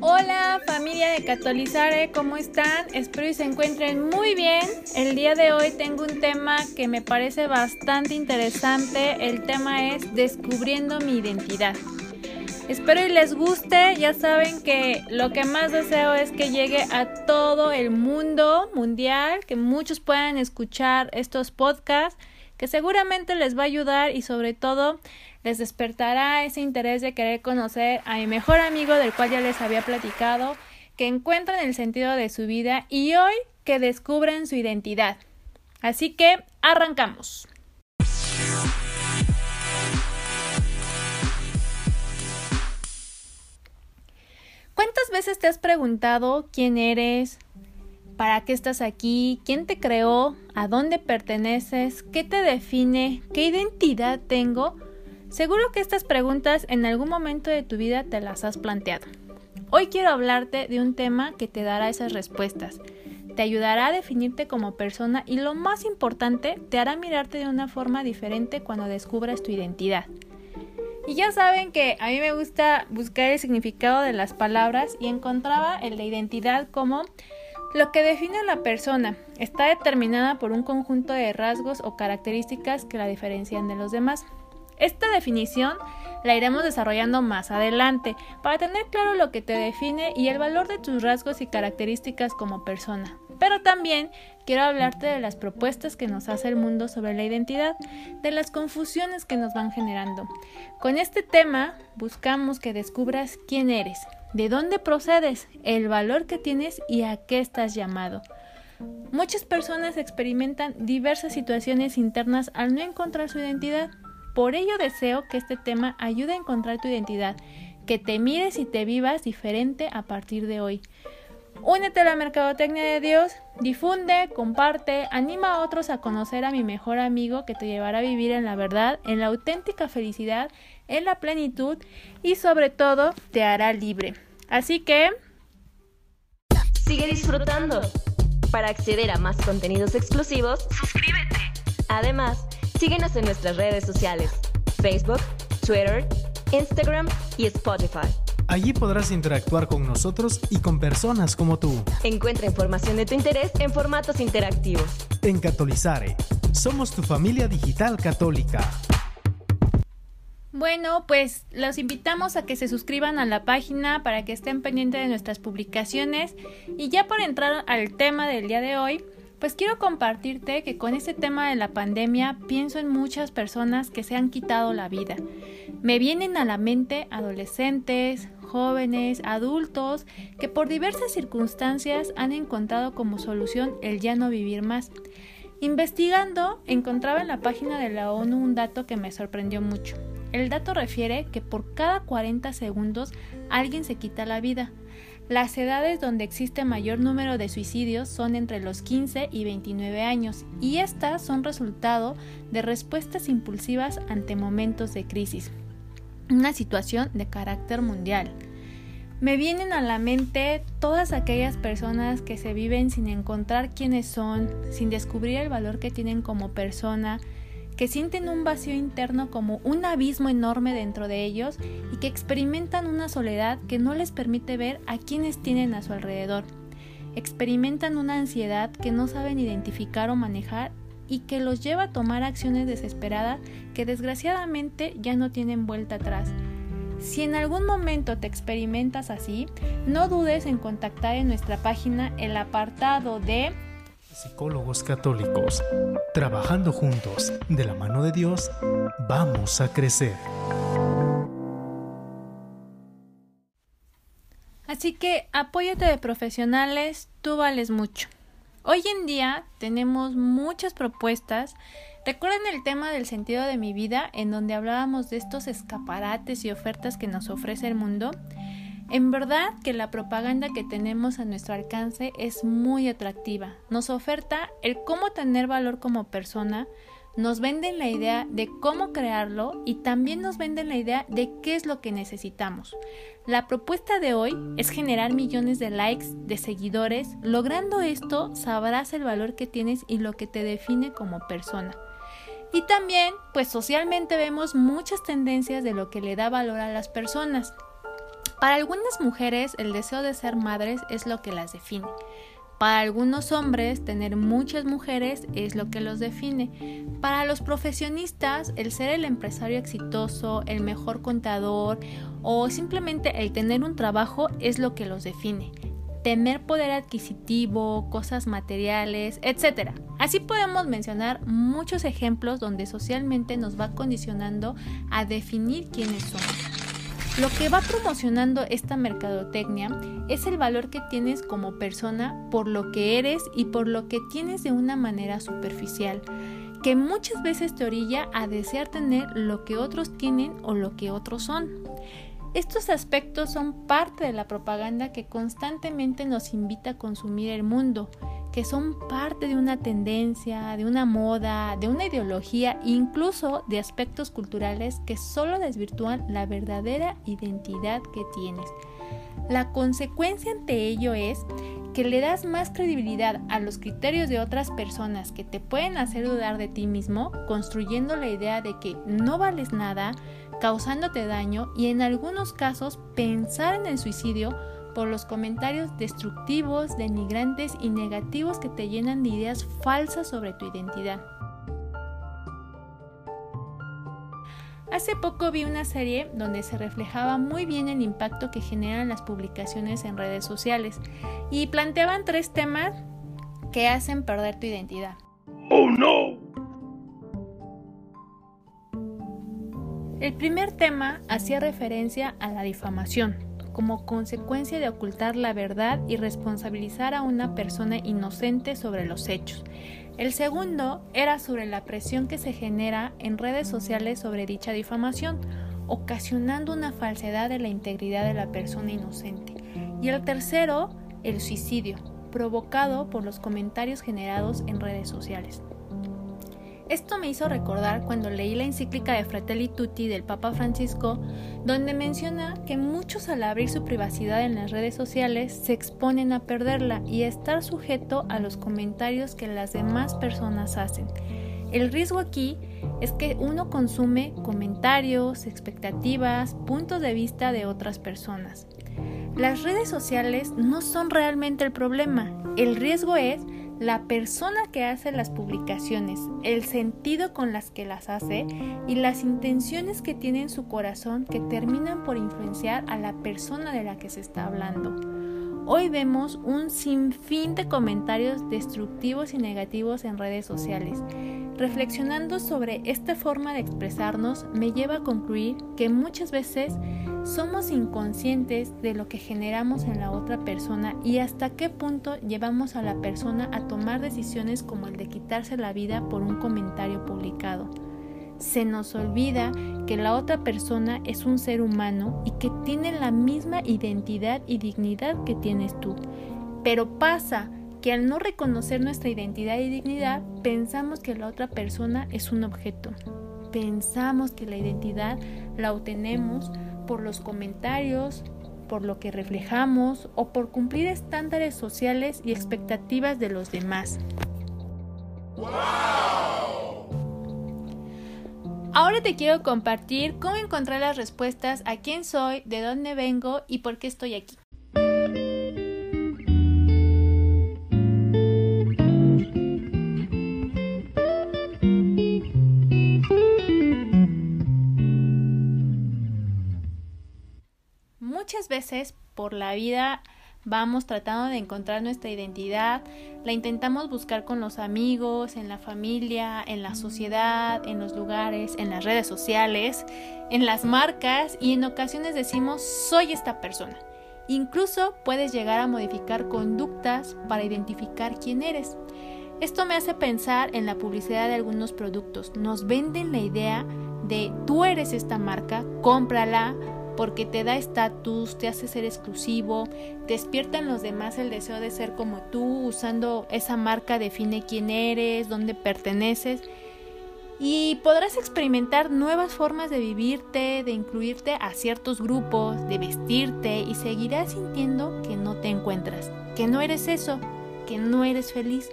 Hola familia de Catolizare, ¿cómo están? Espero y se encuentren muy bien. El día de hoy tengo un tema que me parece bastante interesante. El tema es descubriendo mi identidad. Espero y les guste. Ya saben que lo que más deseo es que llegue a todo el mundo mundial, que muchos puedan escuchar estos podcasts, que seguramente les va a ayudar y sobre todo les despertará ese interés de querer conocer a mi mejor amigo del cual ya les había platicado, que encuentren el sentido de su vida y hoy que descubren su identidad. Así que arrancamos. ¿Cuántas veces te has preguntado quién eres? ¿Para qué estás aquí? ¿Quién te creó? ¿A dónde perteneces? ¿Qué te define? ¿Qué identidad tengo? Seguro que estas preguntas en algún momento de tu vida te las has planteado. Hoy quiero hablarte de un tema que te dará esas respuestas. Te ayudará a definirte como persona y lo más importante, te hará mirarte de una forma diferente cuando descubras tu identidad. Y ya saben que a mí me gusta buscar el significado de las palabras y encontraba el de identidad como lo que define a la persona. Está determinada por un conjunto de rasgos o características que la diferencian de los demás. Esta definición la iremos desarrollando más adelante para tener claro lo que te define y el valor de tus rasgos y características como persona. Pero también quiero hablarte de las propuestas que nos hace el mundo sobre la identidad, de las confusiones que nos van generando. Con este tema buscamos que descubras quién eres, de dónde procedes, el valor que tienes y a qué estás llamado. Muchas personas experimentan diversas situaciones internas al no encontrar su identidad. Por ello deseo que este tema ayude a encontrar tu identidad, que te mires y te vivas diferente a partir de hoy. Únete a la Mercadotecnia de Dios, difunde, comparte, anima a otros a conocer a mi mejor amigo que te llevará a vivir en la verdad, en la auténtica felicidad, en la plenitud y sobre todo te hará libre. Así que... Sigue disfrutando. Para acceder a más contenidos exclusivos, suscríbete. Además, síguenos en nuestras redes sociales, Facebook, Twitter, Instagram y Spotify. Allí podrás interactuar con nosotros y con personas como tú. Encuentra información de tu interés en formatos interactivos. En Catolizare, somos tu familia digital católica. Bueno, pues los invitamos a que se suscriban a la página para que estén pendientes de nuestras publicaciones. Y ya para entrar al tema del día de hoy, pues quiero compartirte que con este tema de la pandemia pienso en muchas personas que se han quitado la vida. Me vienen a la mente adolescentes, jóvenes, adultos, que por diversas circunstancias han encontrado como solución el ya no vivir más. Investigando, encontraba en la página de la ONU un dato que me sorprendió mucho. El dato refiere que por cada 40 segundos alguien se quita la vida. Las edades donde existe mayor número de suicidios son entre los 15 y 29 años y estas son resultado de respuestas impulsivas ante momentos de crisis una situación de carácter mundial. Me vienen a la mente todas aquellas personas que se viven sin encontrar quiénes son, sin descubrir el valor que tienen como persona, que sienten un vacío interno como un abismo enorme dentro de ellos y que experimentan una soledad que no les permite ver a quienes tienen a su alrededor. Experimentan una ansiedad que no saben identificar o manejar y que los lleva a tomar acciones desesperadas que desgraciadamente ya no tienen vuelta atrás. Si en algún momento te experimentas así, no dudes en contactar en nuestra página el apartado de Psicólogos Católicos. Trabajando juntos, de la mano de Dios, vamos a crecer. Así que apóyate de profesionales, tú vales mucho. Hoy en día tenemos muchas propuestas. ¿Recuerdan el tema del sentido de mi vida en donde hablábamos de estos escaparates y ofertas que nos ofrece el mundo? En verdad que la propaganda que tenemos a nuestro alcance es muy atractiva. Nos oferta el cómo tener valor como persona, nos venden la idea de cómo crearlo y también nos venden la idea de qué es lo que necesitamos. La propuesta de hoy es generar millones de likes, de seguidores. Logrando esto, sabrás el valor que tienes y lo que te define como persona. Y también, pues socialmente vemos muchas tendencias de lo que le da valor a las personas. Para algunas mujeres, el deseo de ser madres es lo que las define. Para algunos hombres, tener muchas mujeres es lo que los define. Para los profesionistas, el ser el empresario exitoso, el mejor contador o simplemente el tener un trabajo es lo que los define. Tener poder adquisitivo, cosas materiales, etc. Así podemos mencionar muchos ejemplos donde socialmente nos va condicionando a definir quiénes somos. Lo que va promocionando esta mercadotecnia es el valor que tienes como persona por lo que eres y por lo que tienes de una manera superficial, que muchas veces te orilla a desear tener lo que otros tienen o lo que otros son. Estos aspectos son parte de la propaganda que constantemente nos invita a consumir el mundo que son parte de una tendencia, de una moda, de una ideología, incluso de aspectos culturales que solo desvirtúan la verdadera identidad que tienes. La consecuencia ante ello es que le das más credibilidad a los criterios de otras personas que te pueden hacer dudar de ti mismo, construyendo la idea de que no vales nada, causándote daño y en algunos casos pensar en el suicidio por los comentarios destructivos, denigrantes y negativos que te llenan de ideas falsas sobre tu identidad. Hace poco vi una serie donde se reflejaba muy bien el impacto que generan las publicaciones en redes sociales y planteaban tres temas que hacen perder tu identidad. ¡Oh no! El primer tema hacía referencia a la difamación como consecuencia de ocultar la verdad y responsabilizar a una persona inocente sobre los hechos. El segundo era sobre la presión que se genera en redes sociales sobre dicha difamación, ocasionando una falsedad de la integridad de la persona inocente. Y el tercero, el suicidio, provocado por los comentarios generados en redes sociales. Esto me hizo recordar cuando leí la encíclica de Fratelli Tutti del Papa Francisco, donde menciona que muchos al abrir su privacidad en las redes sociales se exponen a perderla y a estar sujeto a los comentarios que las demás personas hacen. El riesgo aquí es que uno consume comentarios, expectativas, puntos de vista de otras personas. Las redes sociales no son realmente el problema, el riesgo es la persona que hace las publicaciones, el sentido con las que las hace y las intenciones que tiene en su corazón que terminan por influenciar a la persona de la que se está hablando. Hoy vemos un sinfín de comentarios destructivos y negativos en redes sociales. Reflexionando sobre esta forma de expresarnos me lleva a concluir que muchas veces somos inconscientes de lo que generamos en la otra persona y hasta qué punto llevamos a la persona a tomar decisiones como el de quitarse la vida por un comentario publicado. Se nos olvida que la otra persona es un ser humano y que tiene la misma identidad y dignidad que tienes tú. Pero pasa que al no reconocer nuestra identidad y dignidad, pensamos que la otra persona es un objeto. Pensamos que la identidad la obtenemos por los comentarios, por lo que reflejamos o por cumplir estándares sociales y expectativas de los demás. Ahora te quiero compartir cómo encontrar las respuestas a quién soy, de dónde vengo y por qué estoy aquí. Por la vida vamos tratando de encontrar nuestra identidad, la intentamos buscar con los amigos, en la familia, en la sociedad, en los lugares, en las redes sociales, en las marcas y en ocasiones decimos soy esta persona. Incluso puedes llegar a modificar conductas para identificar quién eres. Esto me hace pensar en la publicidad de algunos productos. Nos venden la idea de tú eres esta marca, cómprala, porque te da estatus, te hace ser exclusivo, despierta en los demás el deseo de ser como tú, usando esa marca define quién eres, dónde perteneces. y podrás experimentar nuevas formas de vivirte, de incluirte a ciertos grupos, de vestirte y seguirás sintiendo que no te encuentras, que no eres eso, que no eres feliz.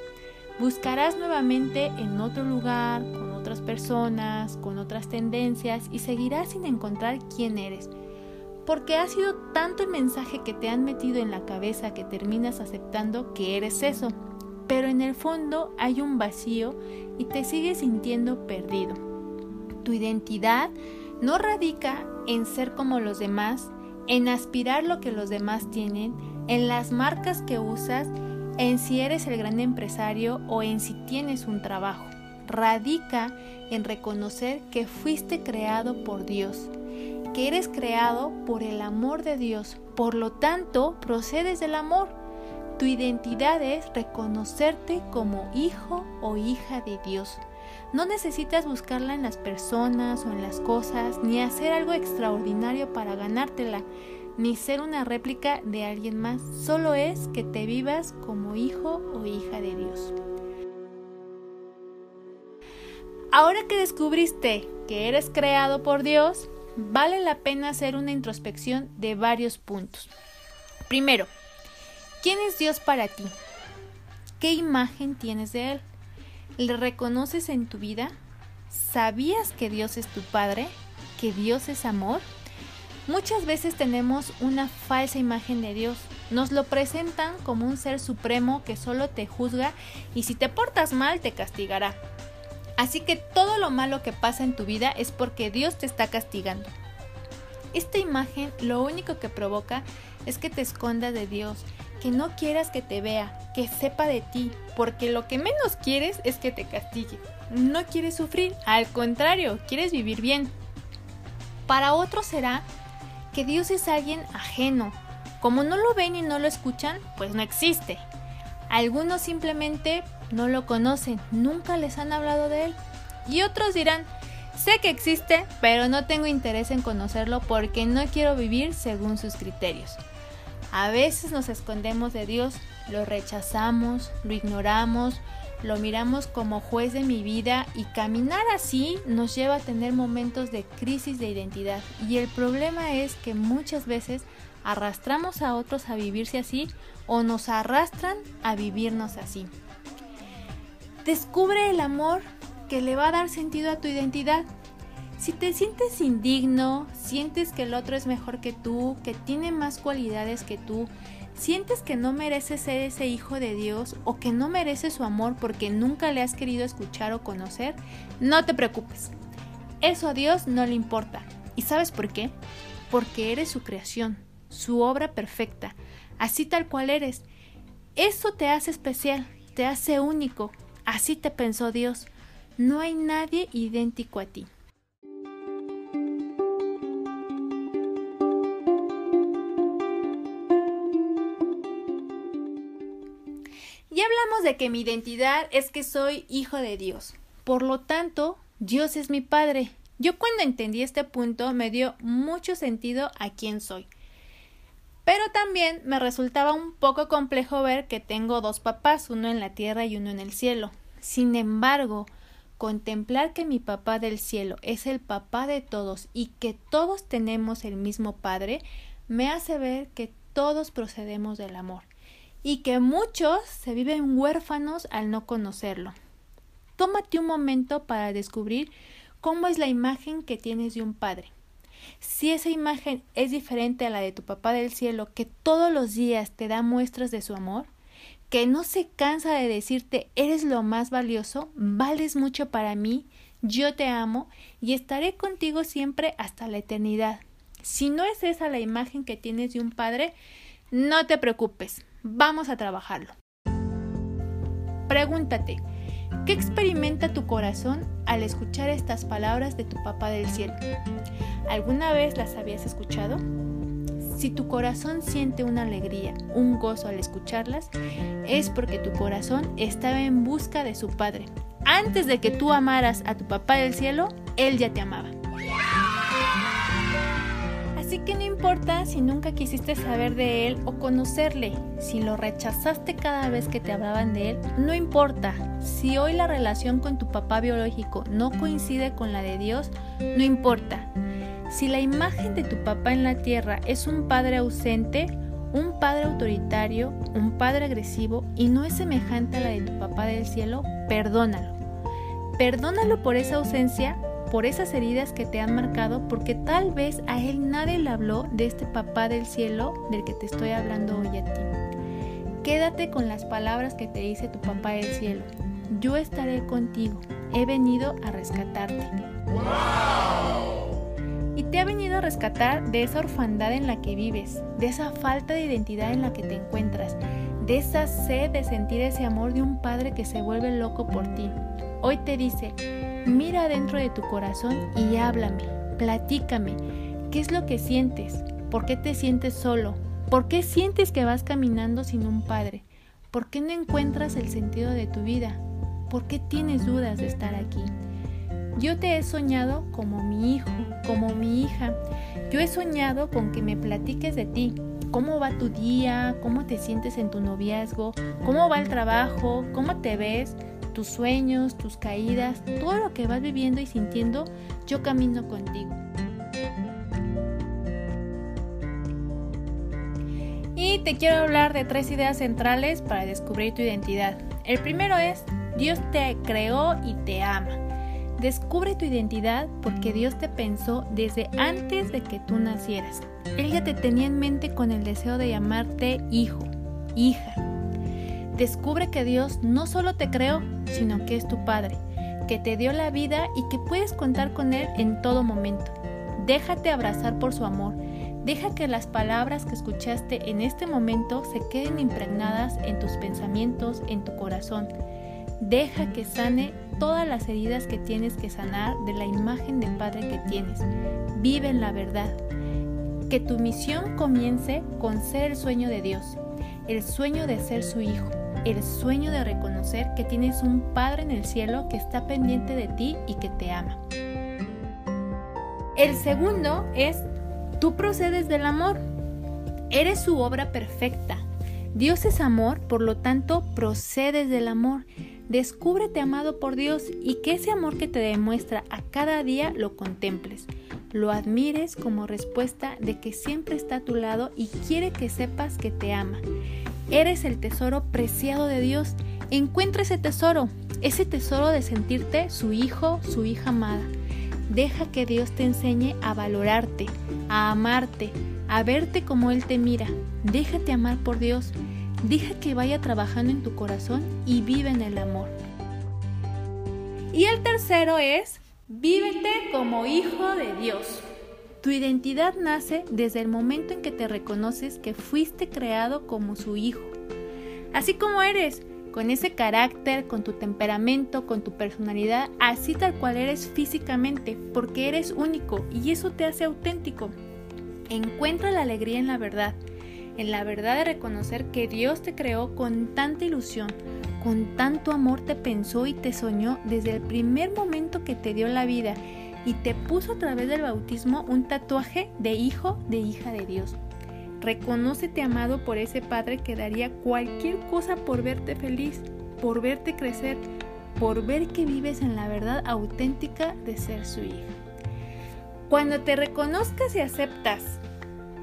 Buscarás nuevamente en otro lugar, con otras personas, con otras tendencias y seguirás sin encontrar quién eres. Porque ha sido tanto el mensaje que te han metido en la cabeza que terminas aceptando que eres eso, pero en el fondo hay un vacío y te sigues sintiendo perdido. Tu identidad no radica en ser como los demás, en aspirar lo que los demás tienen, en las marcas que usas, en si eres el gran empresario o en si tienes un trabajo. Radica en reconocer que fuiste creado por Dios, que eres creado por el amor de Dios, por lo tanto procedes del amor tu identidad es reconocerte como hijo o hija de Dios. No necesitas buscarla en las personas o en las cosas, ni hacer algo extraordinario para ganártela, ni ser una réplica de alguien más. Solo es que te vivas como hijo o hija de Dios. Ahora que descubriste que eres creado por Dios, vale la pena hacer una introspección de varios puntos. Primero, ¿Quién es Dios para ti? ¿Qué imagen tienes de Él? ¿Le reconoces en tu vida? ¿Sabías que Dios es tu Padre? ¿Que Dios es amor? Muchas veces tenemos una falsa imagen de Dios. Nos lo presentan como un ser supremo que solo te juzga y si te portas mal te castigará. Así que todo lo malo que pasa en tu vida es porque Dios te está castigando. Esta imagen lo único que provoca es que te escondas de Dios que no quieras que te vea, que sepa de ti, porque lo que menos quieres es que te castigue. No quieres sufrir, al contrario, quieres vivir bien. Para otros será que Dios es alguien ajeno. Como no lo ven y no lo escuchan, pues no existe. Algunos simplemente no lo conocen, nunca les han hablado de él. Y otros dirán, sé que existe, pero no tengo interés en conocerlo porque no quiero vivir según sus criterios. A veces nos escondemos de Dios, lo rechazamos, lo ignoramos, lo miramos como juez de mi vida y caminar así nos lleva a tener momentos de crisis de identidad. Y el problema es que muchas veces arrastramos a otros a vivirse así o nos arrastran a vivirnos así. Descubre el amor que le va a dar sentido a tu identidad. Si te sientes indigno, sientes que el otro es mejor que tú, que tiene más cualidades que tú, sientes que no mereces ser ese hijo de Dios o que no mereces su amor porque nunca le has querido escuchar o conocer, no te preocupes. Eso a Dios no le importa. ¿Y sabes por qué? Porque eres su creación, su obra perfecta, así tal cual eres. Eso te hace especial, te hace único. Así te pensó Dios. No hay nadie idéntico a ti. Ya hablamos de que mi identidad es que soy hijo de Dios. Por lo tanto, Dios es mi Padre. Yo cuando entendí este punto me dio mucho sentido a quién soy. Pero también me resultaba un poco complejo ver que tengo dos papás, uno en la tierra y uno en el cielo. Sin embargo, contemplar que mi papá del cielo es el papá de todos y que todos tenemos el mismo Padre, me hace ver que todos procedemos del amor y que muchos se viven huérfanos al no conocerlo. Tómate un momento para descubrir cómo es la imagen que tienes de un padre. Si esa imagen es diferente a la de tu papá del cielo, que todos los días te da muestras de su amor, que no se cansa de decirte eres lo más valioso, vales mucho para mí, yo te amo y estaré contigo siempre hasta la eternidad. Si no es esa la imagen que tienes de un padre, no te preocupes, Vamos a trabajarlo. Pregúntate, ¿qué experimenta tu corazón al escuchar estas palabras de tu papá del cielo? ¿Alguna vez las habías escuchado? Si tu corazón siente una alegría, un gozo al escucharlas, es porque tu corazón estaba en busca de su Padre. Antes de que tú amaras a tu papá del cielo, Él ya te amaba. Así que no importa si nunca quisiste saber de Él o conocerle, si lo rechazaste cada vez que te hablaban de Él, no importa. Si hoy la relación con tu papá biológico no coincide con la de Dios, no importa. Si la imagen de tu papá en la tierra es un padre ausente, un padre autoritario, un padre agresivo y no es semejante a la de tu papá del cielo, perdónalo. Perdónalo por esa ausencia por esas heridas que te han marcado, porque tal vez a él nadie le habló de este papá del cielo del que te estoy hablando hoy a ti. Quédate con las palabras que te dice tu papá del cielo. Yo estaré contigo. He venido a rescatarte. Y te ha venido a rescatar de esa orfandad en la que vives, de esa falta de identidad en la que te encuentras, de esa sed de sentir ese amor de un padre que se vuelve loco por ti. Hoy te dice, Mira dentro de tu corazón y háblame, platícame. ¿Qué es lo que sientes? ¿Por qué te sientes solo? ¿Por qué sientes que vas caminando sin un padre? ¿Por qué no encuentras el sentido de tu vida? ¿Por qué tienes dudas de estar aquí? Yo te he soñado como mi hijo, como mi hija. Yo he soñado con que me platiques de ti. ¿Cómo va tu día? ¿Cómo te sientes en tu noviazgo? ¿Cómo va el trabajo? ¿Cómo te ves? Tus sueños, tus caídas, todo lo que vas viviendo y sintiendo, yo camino contigo. Y te quiero hablar de tres ideas centrales para descubrir tu identidad. El primero es, Dios te creó y te ama. Descubre tu identidad porque Dios te pensó desde antes de que tú nacieras. Él ya te tenía en mente con el deseo de llamarte hijo, hija. Descubre que Dios no solo te creó, sino que es tu Padre, que te dio la vida y que puedes contar con Él en todo momento. Déjate abrazar por su amor. Deja que las palabras que escuchaste en este momento se queden impregnadas en tus pensamientos, en tu corazón. Deja que sane todas las heridas que tienes que sanar de la imagen de Padre que tienes. Vive en la verdad. Que tu misión comience con ser el sueño de Dios, el sueño de ser su hijo el sueño de reconocer que tienes un Padre en el cielo que está pendiente de ti y que te ama. El segundo es, tú procedes del amor. Eres su obra perfecta. Dios es amor, por lo tanto, procedes del amor. Descúbrete amado por Dios y que ese amor que te demuestra a cada día lo contemples. Lo admires como respuesta de que siempre está a tu lado y quiere que sepas que te ama. Eres el tesoro preciado de Dios. Encuentra ese tesoro, ese tesoro de sentirte su hijo, su hija amada. Deja que Dios te enseñe a valorarte, a amarte, a verte como Él te mira. Déjate amar por Dios. Deja que vaya trabajando en tu corazón y vive en el amor. Y el tercero es, vívete como hijo de Dios. Tu identidad nace desde el momento en que te reconoces que fuiste creado como su hijo. Así como eres, con ese carácter, con tu temperamento, con tu personalidad, así tal cual eres físicamente, porque eres único y eso te hace auténtico. Encuentra la alegría en la verdad, en la verdad de reconocer que Dios te creó con tanta ilusión, con tanto amor te pensó y te soñó desde el primer momento que te dio la vida y te puso a través del bautismo un tatuaje de hijo de hija de Dios. Reconócete amado por ese Padre que daría cualquier cosa por verte feliz, por verte crecer, por ver que vives en la verdad auténtica de ser su hija. Cuando te reconozcas y aceptas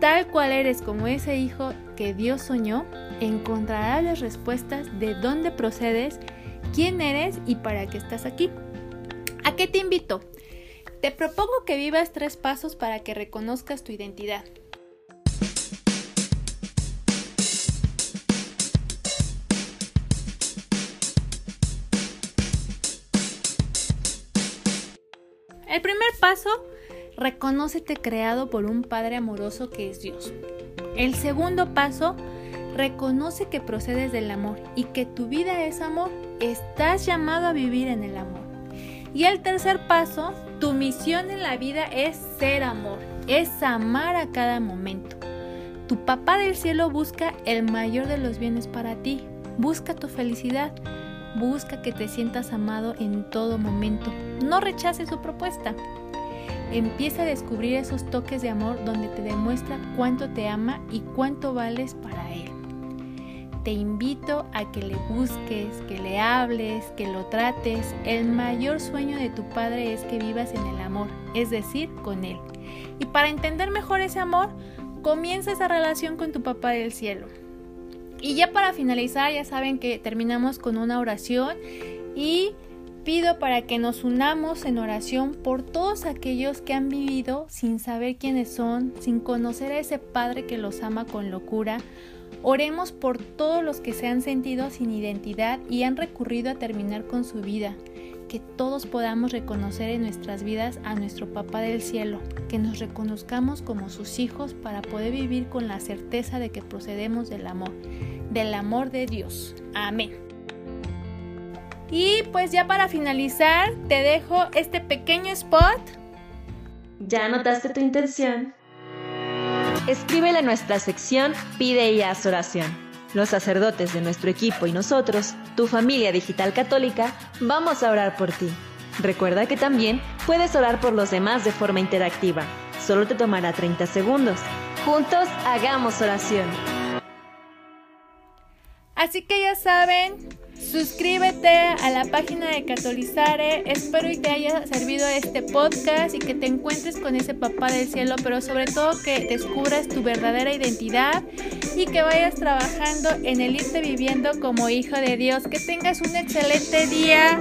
tal cual eres como ese hijo que Dios soñó, encontrarás las respuestas de dónde procedes, quién eres y para qué estás aquí. ¿A qué te invito? Te propongo que vivas tres pasos para que reconozcas tu identidad. El primer paso, reconócete creado por un Padre amoroso que es Dios. El segundo paso, reconoce que procedes del amor y que tu vida es amor. Estás llamado a vivir en el amor. Y el tercer paso, tu misión en la vida es ser amor, es amar a cada momento. Tu papá del cielo busca el mayor de los bienes para ti, busca tu felicidad, busca que te sientas amado en todo momento. No rechaces su propuesta. empieza a descubrir esos toques de amor donde te demuestra cuánto te ama y cuánto vales para Él. Te invito a que le busques, que le hables, que lo trates. El mayor sueño de tu Padre es que vivas en el amor, es decir, con Él. Y para entender mejor ese amor, comienza esa relación con tu Papá del Cielo. Y ya para finalizar, ya saben que terminamos con una oración y pido para que nos unamos en oración por todos aquellos que han vivido sin saber quiénes son, sin conocer a ese Padre que los ama con locura. Oremos por todos los que se han sentido sin identidad y han recurrido a terminar con su vida. Que todos podamos reconocer en nuestras vidas a nuestro Papá del Cielo, que nos reconozcamos como sus hijos para poder vivir con la certeza de que procedemos del amor, del amor de Dios. Amén. Y pues ya para finalizar, te dejo este pequeño spot. ¿Ya anotaste tu intención? Escríbele a nuestra sección Pide y haz oración. Los sacerdotes de nuestro equipo y nosotros, tu familia digital católica, vamos a orar por ti. Recuerda que también puedes orar por los demás de forma interactiva. Solo te tomará 30 segundos. Juntos hagamos oración. Así que ya saben, Suscríbete a la página de Catolizare. Espero y te haya servido este podcast y que te encuentres con ese papá del cielo, pero sobre todo que descubras tu verdadera identidad y que vayas trabajando en el irte viviendo como hijo de Dios. Que tengas un excelente día.